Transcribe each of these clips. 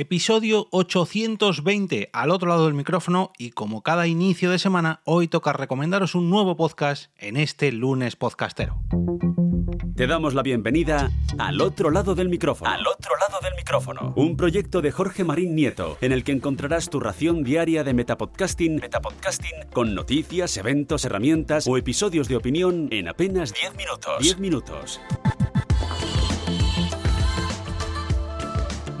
Episodio 820 al otro lado del micrófono y como cada inicio de semana, hoy toca recomendaros un nuevo podcast en este lunes podcastero. Te damos la bienvenida al otro lado del micrófono. Al otro lado del micrófono. Un proyecto de Jorge Marín Nieto, en el que encontrarás tu ración diaria de metapodcasting, metapodcasting con noticias, eventos, herramientas o episodios de opinión en apenas 10 minutos. 10 minutos.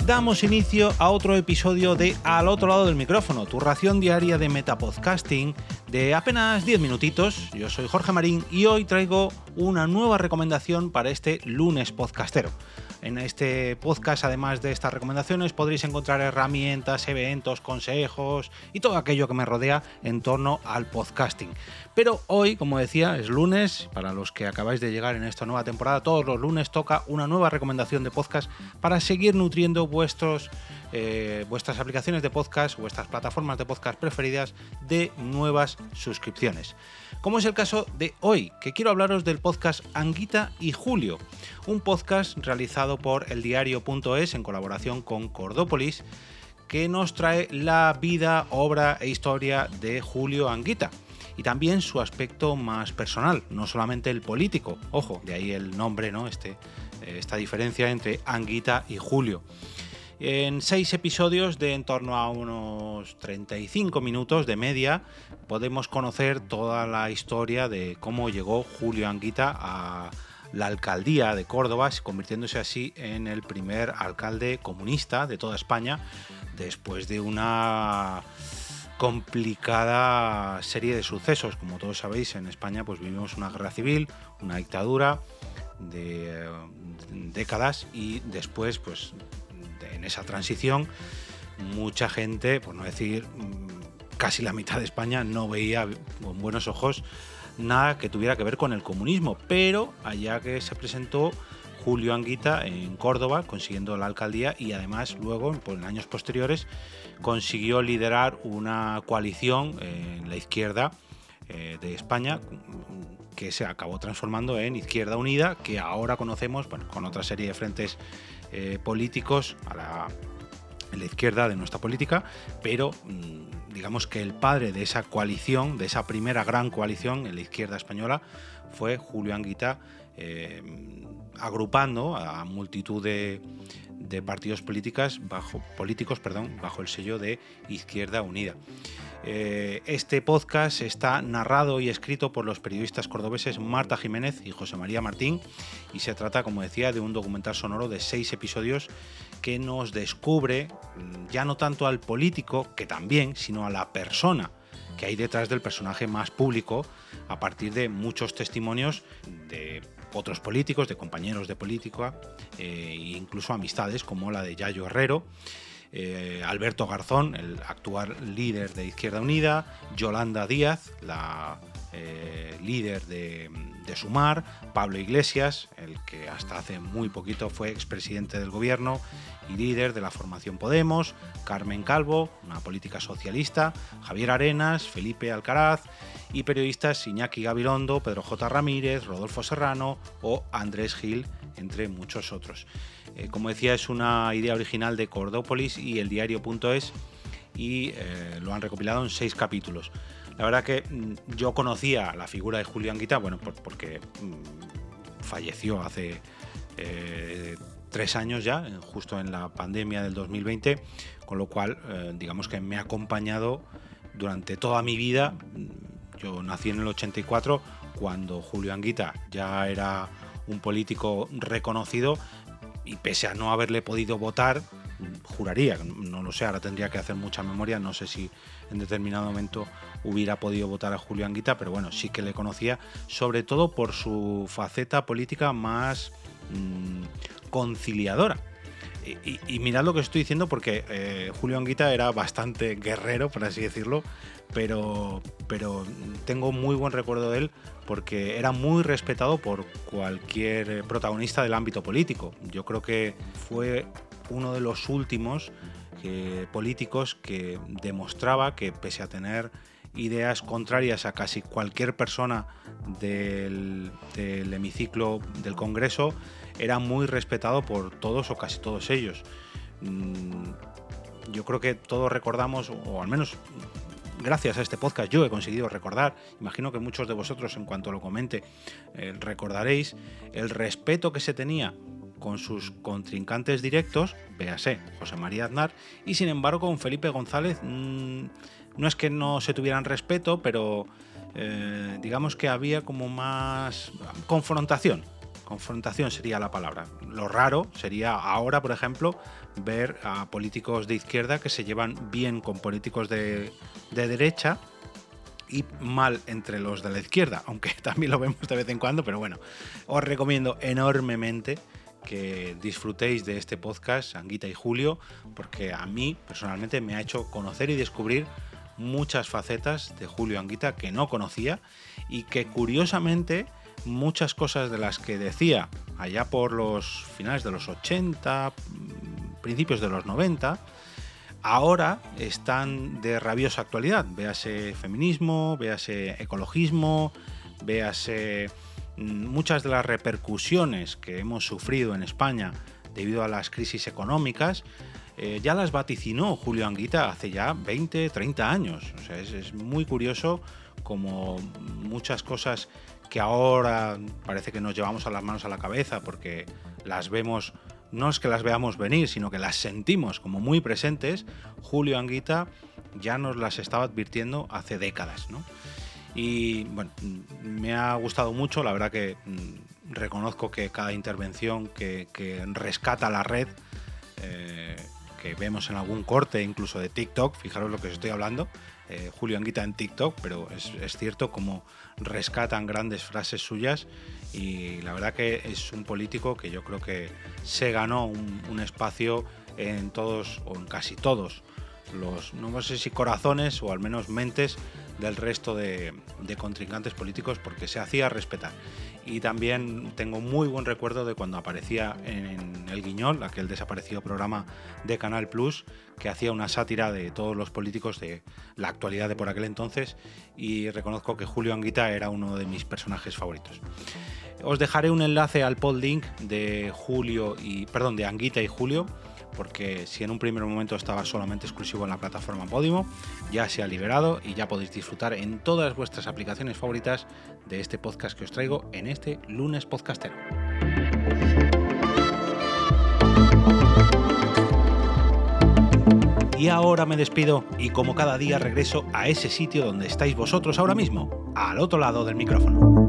Damos inicio a otro episodio de Al otro lado del micrófono, tu ración diaria de metapodcasting de apenas 10 minutitos. Yo soy Jorge Marín y hoy traigo una nueva recomendación para este lunes podcastero. En este podcast, además de estas recomendaciones, podréis encontrar herramientas, eventos, consejos y todo aquello que me rodea en torno al podcasting. Pero hoy, como decía, es lunes. Para los que acabáis de llegar en esta nueva temporada, todos los lunes toca una nueva recomendación de podcast para seguir nutriendo vuestros, eh, vuestras aplicaciones de podcast, vuestras plataformas de podcast preferidas de nuevas suscripciones como es el caso de hoy, que quiero hablaros del podcast Anguita y Julio, un podcast realizado por eldiario.es en colaboración con Cordópolis, que nos trae la vida, obra e historia de Julio Anguita y también su aspecto más personal, no solamente el político. Ojo, de ahí el nombre, ¿no? Este, esta diferencia entre Anguita y Julio. En seis episodios de en torno a unos 35 minutos de media podemos conocer toda la historia de cómo llegó Julio Anguita a la alcaldía de Córdoba, convirtiéndose así en el primer alcalde comunista de toda España después de una complicada serie de sucesos. Como todos sabéis, en España pues vivimos una guerra civil, una dictadura de eh, décadas y después pues en esa transición, mucha gente, por no decir mm, casi la mitad de España, no veía con buenos ojos nada que tuviera que ver con el comunismo, pero allá que se presentó Julio Anguita en Córdoba, consiguiendo la alcaldía y además luego, en años posteriores, consiguió liderar una coalición en la izquierda eh, de España que se acabó transformando en Izquierda Unida, que ahora conocemos con otra serie de frentes eh, políticos a la, la, izquierda de nuestra política, pero mm, digamos que el padre de esa coalición, de esa primera gran coalición en la izquierda española, fue Julio Anguita, eh, agrupando a multitud de, partidos políticas bajo, políticos perdón, bajo el sello de Izquierda Unida. Eh, este podcast está narrado y escrito por los periodistas cordobeses Marta Jiménez y José María Martín y se trata, como decía, de un documental sonoro de seis episodios que nos descubre mm, ya no tanto al político, que también, sino a la persona que hay detrás del personaje más público a partir de muchos testimonios de otros políticos, de compañeros de política e incluso amistades como la de Yayo Herrero eh, Alberto Garzón, el actual líder de Izquierda Unida, Yolanda Díaz, la eh, líder de, Sumar, Pablo Iglesias, el que hasta hace muy poquito fue expresidente del gobierno y líder de la formación Podemos, Carmen Calvo, una política socialista, Javier Arenas, Felipe Alcaraz y periodistas Iñaki Gabilondo, Pedro J. Ramírez, Rodolfo Serrano o Andrés Gil, entre muchos otros. Eh, como decía, es una idea original de Cordópolis y el diario.es y eh, lo han recopilado en seis capítulos. La verdad que mm, yo conocía la figura de Julián Guita, bueno, porque mm, falleció hace eh, tres años ya, justo en la pandemia del 2020, con lo cual digamos que me ha acompañado durante toda mi vida. Yo nací en el 84, cuando Julio Anguita ya era un político reconocido, y pese a no haberle podido votar, juraría, no lo sé, ahora tendría que hacer mucha memoria, no sé si en determinado momento hubiera podido votar a Julio Anguita, pero bueno, sí que le conocía, sobre todo por su faceta política más mm, conciliadora. Y, mirad lo que estoy diciendo porque eh, Julio Anguita era bastante guerrero, por así decirlo, pero, pero tengo muy buen recuerdo de él porque era muy respetado por cualquier protagonista del ámbito político. Yo creo que fue uno de los últimos eh, políticos que demostraba que pese a tener ideas contrarias a casi cualquier persona del, hemiciclo del Congreso, era muy respetado por todos o casi todos ellos. Mm, yo creo que todos recordamos, o al menos gracias a este podcast yo he conseguido recordar, imagino que muchos de vosotros en cuanto lo comente eh, recordaréis, el respeto que se tenía con sus contrincantes directos, véase, José María Aznar, y sin embargo con Felipe González mm, no es que no se tuvieran respeto, pero eh, digamos que había como más confrontación. Confrontación sería la palabra. Lo raro sería ahora, por ejemplo, ver a políticos de izquierda que se llevan bien con políticos de, de derecha y mal entre los de la izquierda, aunque también lo vemos de vez en cuando, pero bueno, os recomiendo enormemente que disfrutéis de este podcast, Anguita y Julio, porque a mí personalmente me ha hecho conocer y descubrir muchas facetas de Julio Anguita que no conocía y que curiosamente muchas cosas de las que decía allá por los finales de los 80, principios de los 90, ahora están de rabiosa actualidad. Véase feminismo, véase ecologismo, véase mm, muchas de las repercusiones que hemos sufrido en España debido a las crisis económicas, eh, ya las vaticinó Julio Anguita hace ya 20, 30 años. O sea, es, muy curioso como muchas cosas que ahora parece que nos llevamos a las manos a la cabeza porque las vemos, no es que las veamos venir, sino que las sentimos como muy presentes, Julio Anguita ya nos las estaba advirtiendo hace décadas. ¿no? Y bueno, me ha gustado mucho, la verdad que mm, reconozco que cada intervención que, rescata la red, eh, que vemos en algún corte incluso de TikTok, fijaros lo que os estoy hablando, eh, Julio Anguita en TikTok, pero es, cierto como rescatan grandes frases suyas y la verdad que es un político que yo creo que se ganó un, espacio en todos o en casi todos los, no sé si corazones o al menos mentes del resto de, contrincantes políticos porque se hacía respetar y también tengo muy buen recuerdo de cuando aparecía en El Guiñol, aquel desaparecido programa de Canal Plus, que hacía una sátira de todos los políticos de la actualidad de por aquel entonces y reconozco que Julio Anguita era uno de mis personajes favoritos. Os dejaré un enlace al podlink de Julio y perdón, de Anguita y Julio porque si en un primer momento estaba solamente exclusivo en la plataforma Podimo, ya se ha liberado y ya podéis disfrutar en todas vuestras aplicaciones favoritas de este podcast que os traigo en este lunes podcastero. Y ahora me despido y como cada día regreso a ese sitio donde estáis vosotros ahora mismo, al otro lado del micrófono.